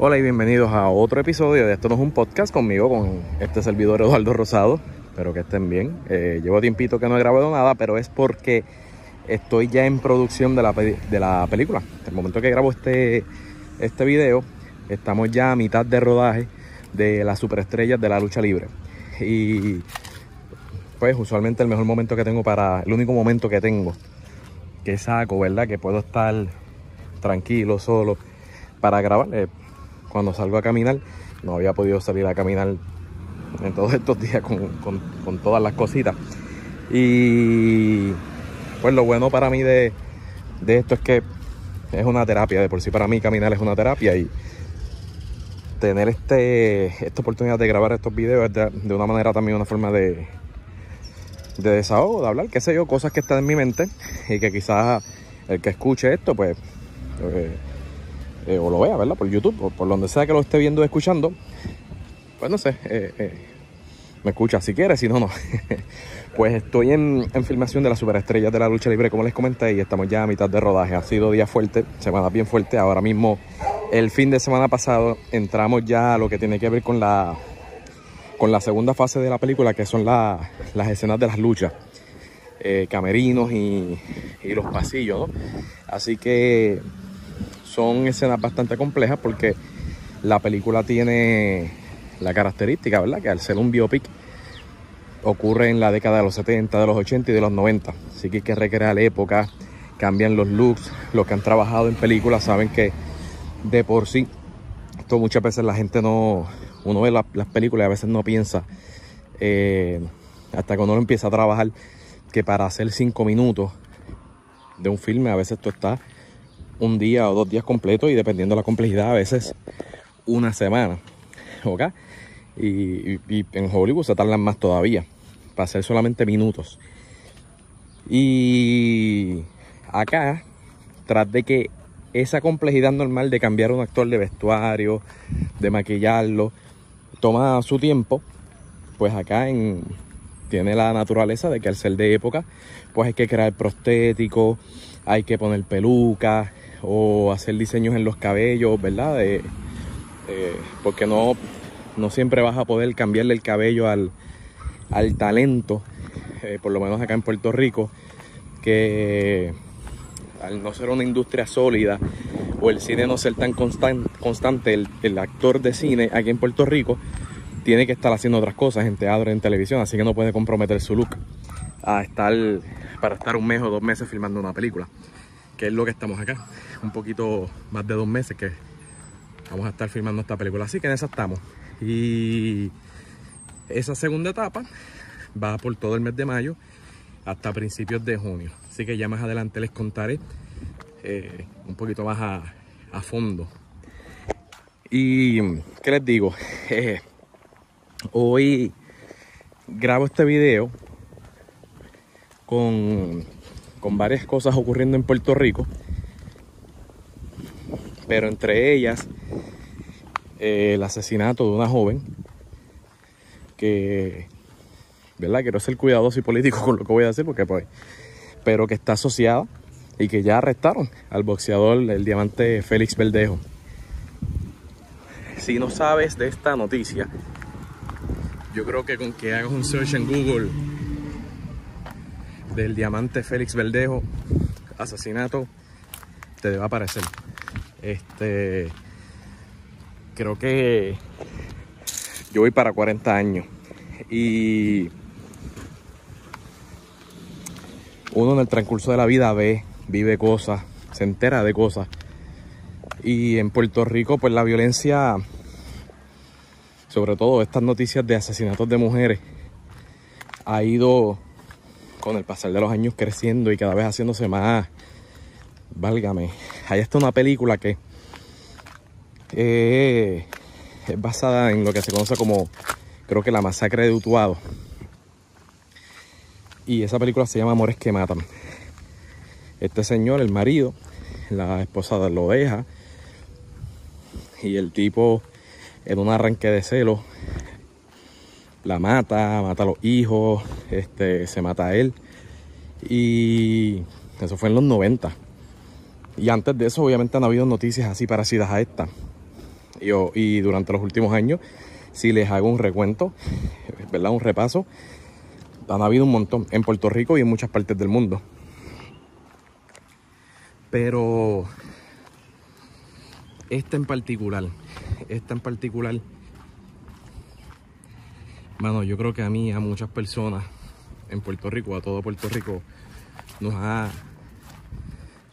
Hola y bienvenidos a otro episodio de Esto no es un podcast conmigo, con este servidor Eduardo Rosado. Espero que estén bien. Eh, llevo tiempito que no he grabado nada, pero es porque estoy ya en producción de la, de la película. el momento que grabo este, este video, estamos ya a mitad de rodaje de las superestrellas de la lucha libre. Y pues usualmente el mejor momento que tengo para, el único momento que tengo que saco, ¿verdad? Que puedo estar tranquilo, solo para grabar. Eh, cuando salgo a caminar, no había podido salir a caminar en todos estos días con, todas las cositas. Y pues lo bueno para mí de, esto es que es una terapia, de por sí para mí caminar es una terapia y tener este, esta oportunidad de grabar estos videos es de, una manera también una forma de, de desahogo, de hablar, qué sé yo, cosas que están en mi mente y que quizás el que escuche esto, pues eh, eh, o lo vea, ¿verdad? Por YouTube o por donde sea que lo esté viendo o escuchando, pues no sé, eh, eh, me escucha si quiere, si no, no. pues estoy en, filmación de las superestrellas de la lucha libre, como les comenté, y estamos ya a mitad de rodaje. Ha sido día fuerte, semana bien fuerte. Ahora mismo, el fin de semana pasado, entramos ya a lo que tiene que ver con la, con la segunda fase de la película, que son las escenas de las luchas. camerinos y, y los pasillos, ¿no? Así que son escenas bastante complejas porque la película tiene la característica, ¿verdad? Que al ser un biopic ocurre en la década de los 70, de los 80 y de los 90. Así que hay que recrear época, cambian los looks. Los que han trabajado en películas saben que de por sí, esto muchas veces la gente no, uno ve las películas y a veces no piensa, eh, hasta que uno empieza a trabajar, que para hacer cinco minutos de un filme a veces tú estás un día o dos días completos y dependiendo de la complejidad a veces una semana. ¿Ok? Y, en Hollywood se tardan más todavía para hacer solamente minutos. Y acá, tras de que esa complejidad normal de cambiar un actor de vestuario, de maquillarlo, toma su tiempo, pues acá en, tiene la naturaleza de que al ser de época, pues hay que crear prostéticos, hay que poner pelucas, o hacer diseños en los cabellos, ¿verdad? porque no, no siempre vas a poder cambiarle el cabello al, talento, eh, por lo menos acá en Puerto Rico, que al no ser una industria sólida o el cine no ser tan constante, el, el, actor de cine aquí en Puerto Rico tiene que estar haciendo otras cosas en teatro, en televisión, así que no puede comprometer su look a estar para estar un mes o dos meses filmando una película que es lo que estamos acá. Un poquito más de dos meses que vamos a estar filmando esta película. Así que en esa estamos. Y esa segunda etapa va por todo el mes de mayo hasta principios de junio. Así que ya más adelante les contaré eh, un poquito más a, fondo. Y, ¿qué les digo? Eh, hoy grabo este video con con varias cosas ocurriendo en Puerto Rico, pero entre ellas eh, el asesinato de una joven que, ¿verdad? Quiero ser cuidadoso y político con lo que voy a decir, porque pues, pero que está asociada y que ya arrestaron al boxeador, el diamante Félix Verdejo. Si no sabes de esta noticia, yo creo que con que hagas un search en Google del diamante Félix Verdejo, asesinato, te debe aparecer. Este, creo que yo voy para 40 años y uno en el transcurso de la vida ve, vive cosas, se entera de cosas. Y en Puerto Rico, pues la violencia, sobre todo estas noticias de asesinatos de mujeres, ha ido con el pasar de los años creciendo y cada vez haciéndose más, válgame, hay hasta una película que es basada en lo que se conoce como, creo que la masacre de Utuado. Y esa película se llama Amores que Matan. Este señor, el marido, la esposa lo deja. Y el tipo, en un arranque de celo, la mata, mata a los hijos, este, se mata a él. Y eso fue en los 90. Y antes de eso, obviamente, han habido noticias así parecidas a esta. Y, y durante los últimos años, si les hago un recuento, ¿verdad? Un repaso, han habido un montón en Puerto Rico y en muchas partes del mundo. Pero esta en particular, esta en particular, mano, yo creo que a mí, a muchas personas en Puerto Rico, a todo Puerto Rico, nos ha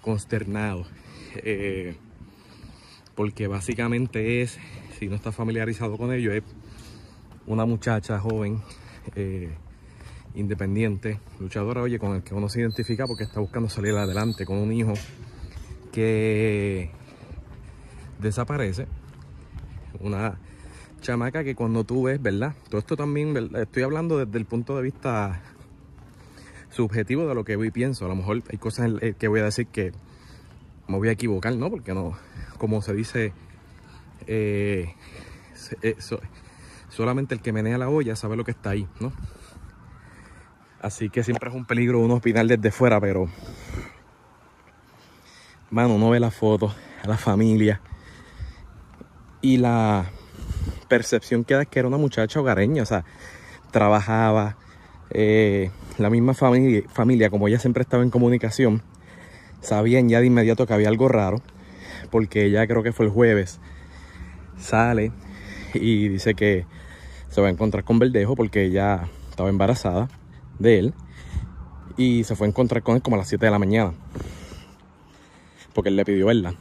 consternado. Eh, porque básicamente es, si no está familiarizado con ello, es una muchacha joven, eh, independiente, luchadora, oye, con el que uno se identifica porque está buscando salir adelante con un hijo que desaparece. Una chamaca que cuando tú ves, ¿verdad? Todo esto también, estoy hablando desde el punto de vista subjetivo de lo que voy y pienso. A lo mejor hay cosas que voy a decir que me voy a equivocar, ¿no? Porque no, como se dice, eh, eh, solamente el que menea la olla sabe lo que está ahí, ¿no? Así que siempre es un peligro uno opinar desde fuera, pero... Mano, uno ve la foto, a la familia. Y la percepción que da es que era una muchacha hogareña, o sea, trabajaba, eh, la misma familia, familia, como ella siempre estaba en comunicación, sabían ya de inmediato que había algo raro, porque ella creo que fue el jueves, sale y dice que se va a encontrar con Verdejo porque ella estaba embarazada de él y se fue a encontrar con él como a las 7 de la mañana porque él le pidió verla.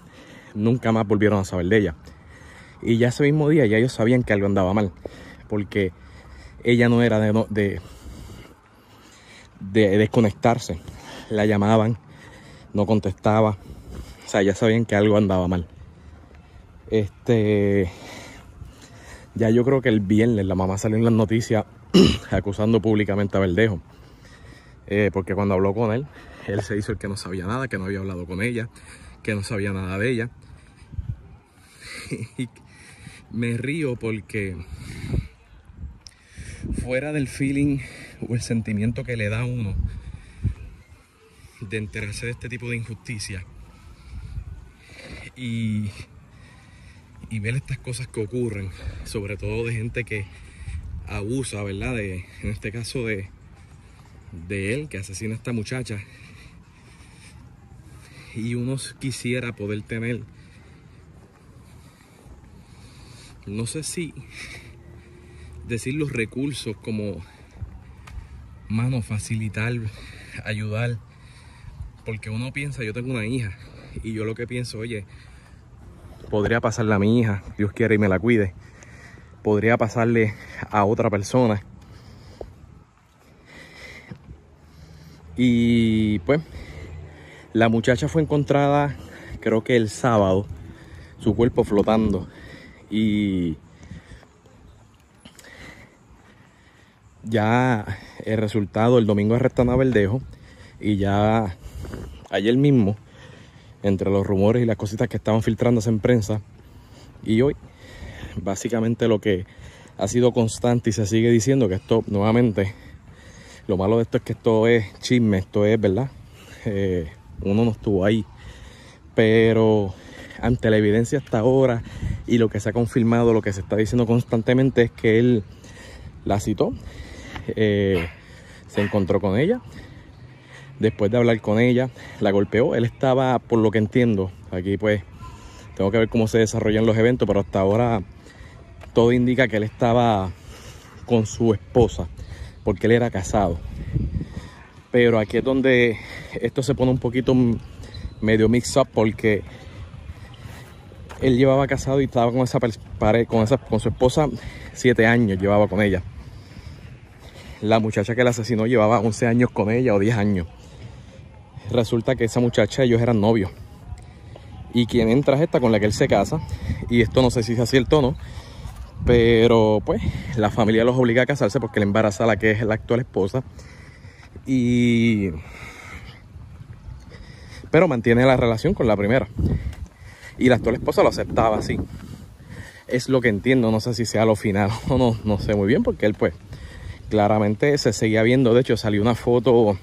Nunca más volvieron a saber de ella. Y ya ese mismo día ya ellos sabían que algo andaba mal porque ella no era de, de, de desconectarse. La llamaban, no contestaba. O sea, ya sabían que algo andaba mal. Este. Ya yo creo que el viernes la mamá salió en las noticias acusando públicamente a Verdejo. Eh, porque cuando habló con él, él se hizo el que no sabía nada, que no había hablado con ella, que no sabía nada de ella. me río porque fuera del feeling o el sentimiento que le da a uno de enterarse de este tipo de injusticia y, y ver estas cosas que ocurren, sobre todo de gente que abusa, ¿verdad? De, en este caso de, de él, que asesina a esta muchacha. Y uno quisiera poder tener, no sé si decir los recursos como mano, facilitar, ayudar. Porque uno piensa, yo tengo una hija y yo lo que pienso, oye, podría pasarle a mi hija, Dios quiere y me la cuide. Podría pasarle a otra persona. Y pues, la muchacha fue encontrada, creo que el sábado, su cuerpo flotando. Y ya el resultado, el domingo arrestan a Verdejo y ya ayer mismo, entre los rumores y las cositas que estaban filtrándose en prensa, y hoy, básicamente lo que ha sido constante y se sigue diciendo que esto nuevamente, lo malo de esto es que esto es chisme, esto es verdad, eh, uno no estuvo ahí, pero ante la evidencia hasta ahora y lo que se ha confirmado, lo que se está diciendo constantemente es que él la citó eh, se encontró con ella. Después de hablar con ella, la golpeó. Él estaba, por lo que entiendo, aquí pues tengo que ver cómo se desarrollan los eventos, pero hasta ahora todo indica que él estaba con su esposa, porque él era casado. Pero aquí es donde esto se pone un poquito medio mix up porque él llevaba casado y estaba con esa pared, con esa con su esposa siete años llevaba con ella la muchacha que la asesinó llevaba 11 años con ella o 10 años. Resulta que esa muchacha ellos eran novios. Y quien entra es esta con la que él se casa. Y esto no sé si es cierto o no. Pero pues la familia los obliga a casarse porque le embaraza a la que es la actual esposa. Y... Pero mantiene la relación con la primera. Y la actual esposa lo aceptaba así. Es lo que entiendo. No sé si sea lo final o no. No sé muy bien porque él pues claramente se seguía viendo. De hecho, salió una foto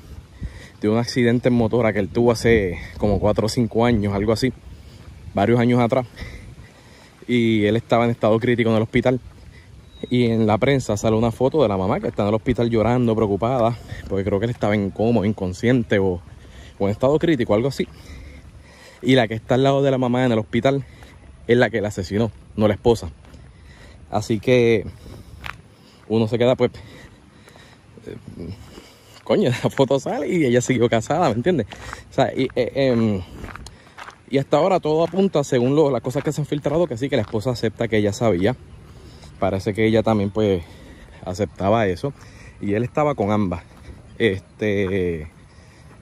de un accidente en motora que él tuvo hace como 4 o 5 años, algo así, varios años atrás. y él estaba en estado crítico en el hospital. Y en la prensa sale una foto de la mamá que está en el hospital llorando, preocupada, porque creo que él estaba en coma, inconsciente o, o en estado crítico, algo así. Y la que está al lado de la mamá en el hospital es la que la asesinó, no la esposa. Así que uno se queda pues... Eh, coño, la foto sale y ella siguió casada, ¿me entiendes? O sea, y, eh, em, hasta ahora todo apunta, según las cosas que se han filtrado, que sí, que la esposa acepta que ella sabía. Parece que ella también pues aceptaba eso. Y él estaba con ambas. Este...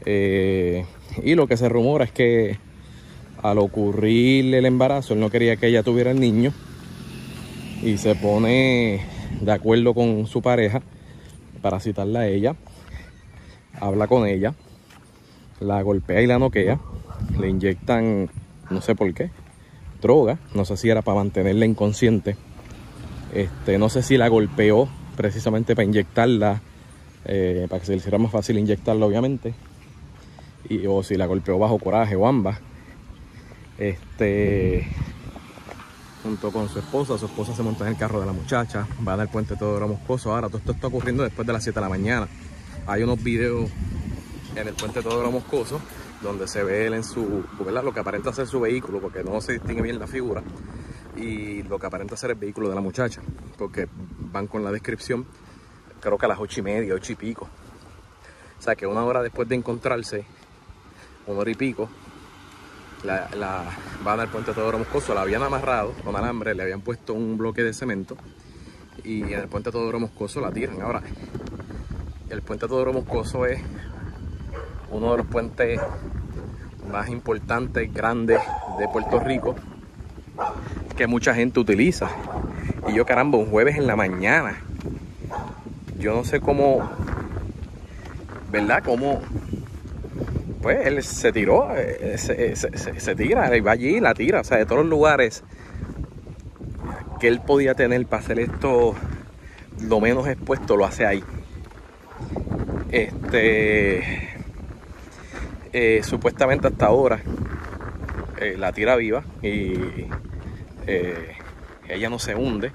Eh, y lo que se rumora es que al ocurrirle el embarazo, él no quería que ella tuviera el niño y se pone de acuerdo con su pareja para citarla a ella, habla con ella, la golpea y la noquea, le inyectan, no sé por qué, droga, no sé si era para mantenerla inconsciente, este, no sé si la golpeó precisamente para inyectarla, eh, para que se le hiciera más fácil inyectarla obviamente, y, o si la golpeó bajo coraje o ambas. Este, junto con su esposa, su esposa se monta en el carro de la muchacha, va al puente todo Moscoso. Ahora, todo esto está ocurriendo después de las 7 de la mañana. Hay unos videos en el puente todo Moscoso donde se ve él en su, ¿verdad? lo que aparenta ser su vehículo, porque no se distingue bien la figura, y lo que aparenta ser el vehículo de la muchacha, porque van con la descripción, creo que a las ocho y media, ocho y pico. O sea que una hora después de encontrarse, una hora y pico, la, van al puente Teodoro Moscoso, la habían amarrado con alambre, le habían puesto un bloque de cemento y en el puente Teodoro Moscoso la tiran. Ahora, el puente Teodoro Moscoso es uno de los puentes más importantes, grandes de Puerto Rico que mucha gente utiliza. Y yo caramba, un jueves en la mañana. Yo no sé cómo, ¿verdad? Cómo pues él se tiró, eh, se, tira, va allí y la tira. O sea, de todos los lugares que él podía tener para hacer esto lo menos expuesto, lo hace ahí. Este, eh, supuestamente hasta ahora eh, la tira viva y ella no se hunde,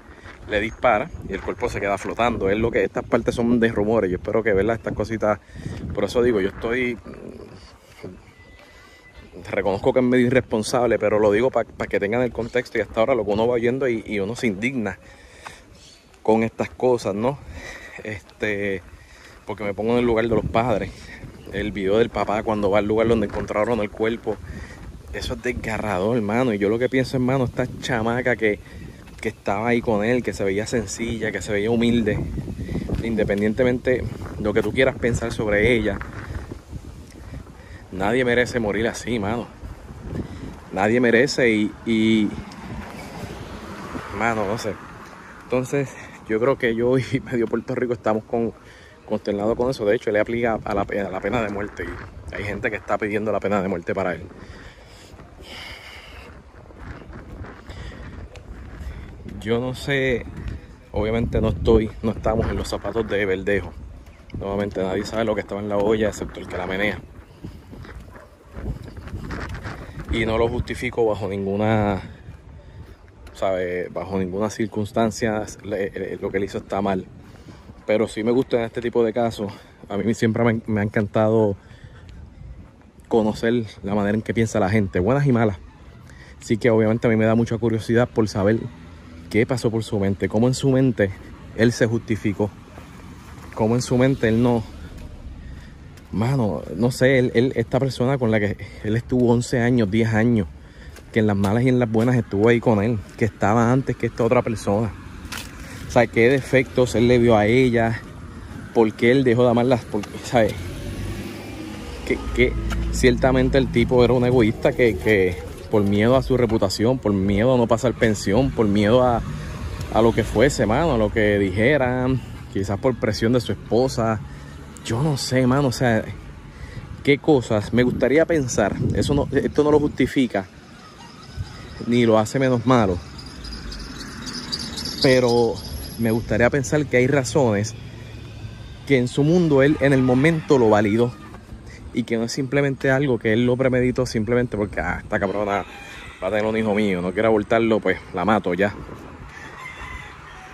le dispara y el cuerpo se queda flotando. Es lo que estas partes son de rumores. Yo espero que verla estas cositas. Por eso digo, yo estoy reconozco que es medio irresponsable, pero lo digo para que tengan el contexto y hasta ahora lo que uno va oyendo y, uno se indigna con estas cosas, ¿no? Este, porque me pongo en el lugar de los padres. El video del papá cuando va al lugar donde encontraron el cuerpo, eso es desgarrador, hermano. Y yo lo que pienso, hermano, esta chamaca que, que estaba ahí con él, que se veía sencilla, que se veía humilde, independientemente de lo que tú quieras pensar sobre ella, Nadie merece morir así, mano. Nadie merece y, mano, no sé. Entonces, yo creo que yo y medio Puerto Rico estamos con, consternados con eso. De hecho, él le aplica a la, a la pena de muerte y hay gente que está pidiendo la pena de muerte para él. Yo no sé, obviamente no estoy, no estamos en los zapatos de Verdejo. Nuevamente nadie sabe lo que estaba en la olla excepto el que la menea y no lo justifico bajo ninguna sabe bajo ninguna circunstancia lo que él hizo está mal. Pero sí me gusta en este tipo de casos. A mí siempre me, ha encantado conocer la manera en que piensa la gente buenas y malas. Sí que obviamente a mí me da mucha curiosidad por saber qué pasó por su mente cómo en su mente él se justificó cómo en su mente él no mano, no sé, él, esta persona con la que él estuvo 11 años, 10 años, que en las malas y en las buenas estuvo ahí con él, que estaba antes que esta otra persona. O sea, qué defectos él le vio a ella, por qué él dejó de amarlas, porque, ¿sabes? Que, que ciertamente el tipo era un egoísta que, que por miedo a su reputación, por miedo a no pasar pensión, por miedo a, a lo que fuese, mano, a lo que dijeran, quizás por presión de su esposa, yo no sé, mano, o sea, qué cosas me gustaría pensar. Eso no, esto no lo justifica ni lo hace menos malo. Pero me gustaría pensar que hay razones que en su mundo él en el momento lo validó y que no es simplemente algo que él lo premeditó simplemente porque ah, esta cabrona va a tener un hijo mío, no quiero abortarlo, pues la mato ya.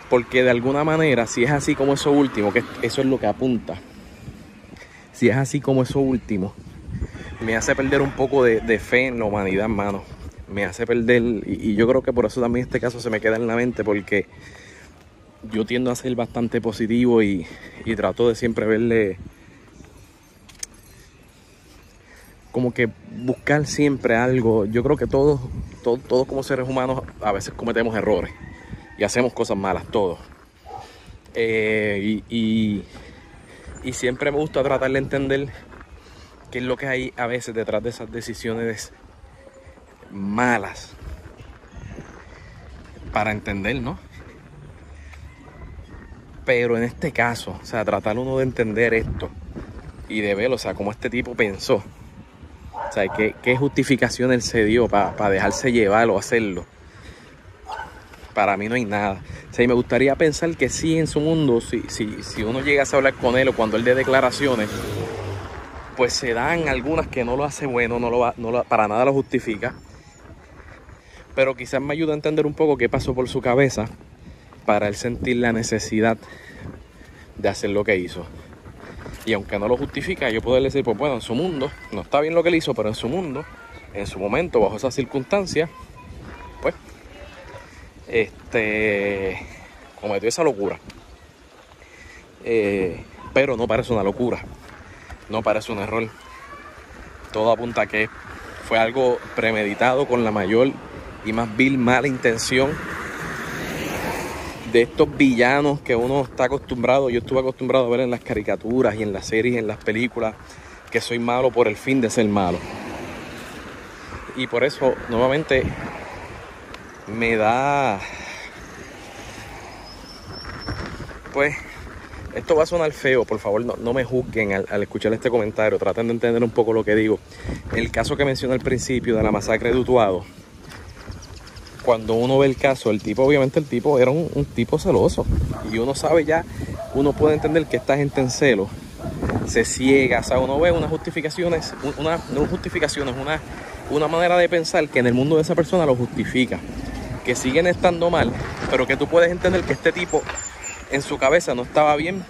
Porque de alguna manera, si es así como eso último, que eso es lo que apunta, si es así como eso último, me hace perder un poco de, fe en la humanidad, hermano. Me hace perder, y, yo creo que por eso también este caso se me queda en la mente, porque yo tiendo a ser bastante positivo y, y trato de siempre verle como que buscar siempre algo. Yo creo que todos, todos, todos como seres humanos a veces cometemos errores y hacemos cosas malas, todos. Eh, y, siempre me gusta tratar de entender qué es lo que hay a veces detrás de esas decisiones malas para entender, ¿no? Pero en este caso, o sea, tratar uno de entender esto y de verlo, o sea, cómo este tipo pensó o sea, ¿qué, qué justificación él se dio para dejarse llevar o hacerlo? Para mí no hay nada. Y me gustaría pensar que sí en su mundo, si, si, si uno llegase a hablar con él o cuando él dé declaraciones, pues se dan algunas que no lo hace bueno, no lo, no para nada lo justifica. Pero quizás me ayuda a entender un poco qué pasó por su cabeza para él sentir la necesidad de hacer lo que hizo. Y aunque no lo justifica, yo puedo decir, pues bueno, en su mundo, no está bien lo que él hizo, pero en su mundo, en su momento, bajo esas circunstancias, pues, este, cometió esa locura. Eh, pero no parece una locura, no parece un error. Todo apunta a que fue algo premeditado con la mayor y más vil mala intención de estos villanos que uno está acostumbrado, yo estuve acostumbrado a ver en las caricaturas y en las series, en las películas, que soy malo por el fin de ser malo. Y por eso, nuevamente, me da... Pues, esto va a sonar feo, por favor, no, me juzguen al, al, escuchar este comentario, traten de entender un poco lo que digo. El caso que mencioné al principio de la masacre de Utuado, cuando uno ve el caso, el tipo, obviamente el tipo era un, tipo celoso. Y uno sabe ya, uno puede entender que esta gente en celo se ciega. O sea, uno ve unas justificaciones, una, no justificaciones, una, una manera de pensar que en el mundo de esa persona lo justifica. Que siguen estando mal, pero que tú puedes entender que este tipo en su cabeza no estaba bien,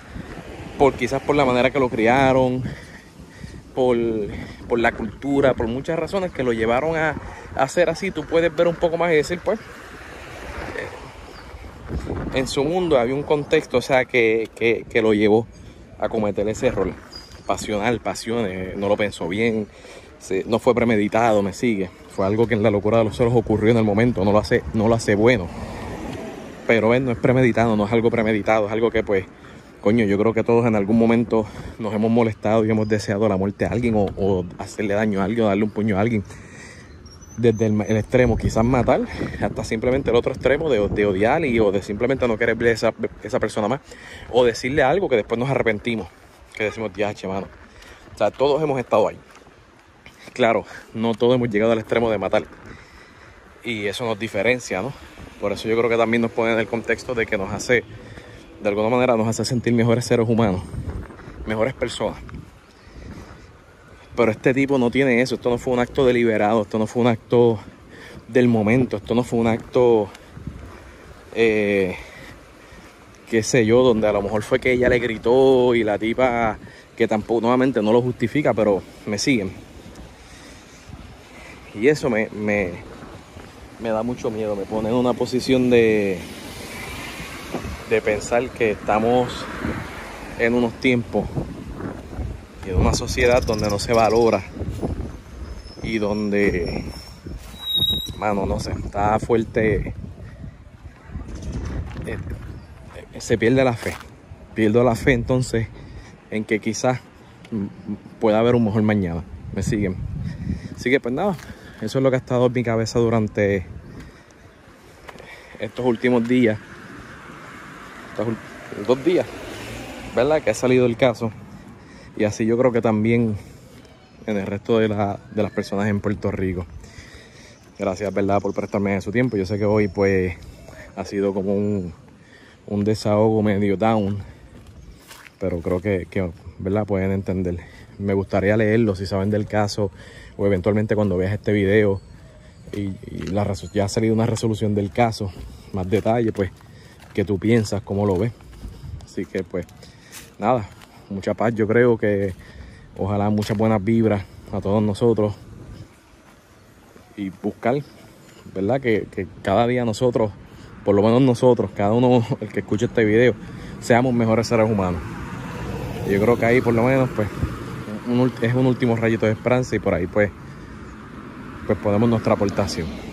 por quizás por la manera que lo criaron, por, por la cultura, por muchas razones que lo llevaron a, hacer así, tú puedes ver un poco más y decir, pues, en su mundo había un contexto, o sea, que, que, lo llevó a cometer ese error. Pasional, pasiones, no lo pensó bien, no fue premeditado, me sigue. Fue algo que en la locura de los celos ocurrió en el momento, no lo hace, no lo hace bueno. Pero no es premeditado, no es algo premeditado, es algo que pues, coño, yo creo que todos en algún momento nos hemos molestado y hemos deseado la muerte a alguien o, hacerle daño a alguien o darle un puño a alguien desde el, extremo quizás matar, hasta simplemente el otro extremo de, odiar y o de simplemente no querer ver esa, persona más, o decirle algo que después nos arrepentimos, que decimos, ya, che. O sea, todos hemos estado ahí. Claro, no todos hemos llegado al extremo de matar. Y eso nos diferencia, ¿no? Por eso yo creo que también nos pone en el contexto de que nos hace, de alguna manera, nos hace sentir mejores seres humanos, mejores personas. Pero este tipo no tiene eso, esto no fue un acto deliberado, esto no fue un acto del momento, esto no fue un acto, eh, qué sé yo, donde a lo mejor fue que ella le gritó y la tipa, que tampoco, nuevamente no lo justifica, pero me siguen. Y eso me, me, me da mucho miedo, me pone en una posición de, de pensar que estamos en unos tiempos en una sociedad donde no se valora y donde, mano, no sé, está fuerte, eh, se pierde la fe. Pierdo la fe entonces en que quizás pueda haber un mejor mañana. Me siguen. Así que pues nada, eso es lo que ha estado en mi cabeza durante estos últimos días. Estos dos días, ¿verdad? Que ha salido el caso. Y así yo creo que también en el resto de, las personas en Puerto Rico. Gracias, ¿verdad?, por prestarme su tiempo. Yo sé que hoy, pues, ha sido como un, desahogo medio down. Pero creo que, ¿verdad?, pueden entender. Me gustaría leerlo si saben del caso o eventualmente cuando veas este video y, ya ha salido una resolución del caso, más detalle, pues, que tú piensas, cómo lo ves. Así que, pues, nada, mucha paz. Yo creo que ojalá muchas buenas vibras a todos nosotros y buscar, ¿verdad? Que, que cada día nosotros, por lo menos nosotros, cada uno, el que escuche este video, seamos mejores seres humanos. Yo creo que ahí, por lo menos, pues, es un último rayito de esperanza y por ahí, pues, pues ponemos nuestra aportación.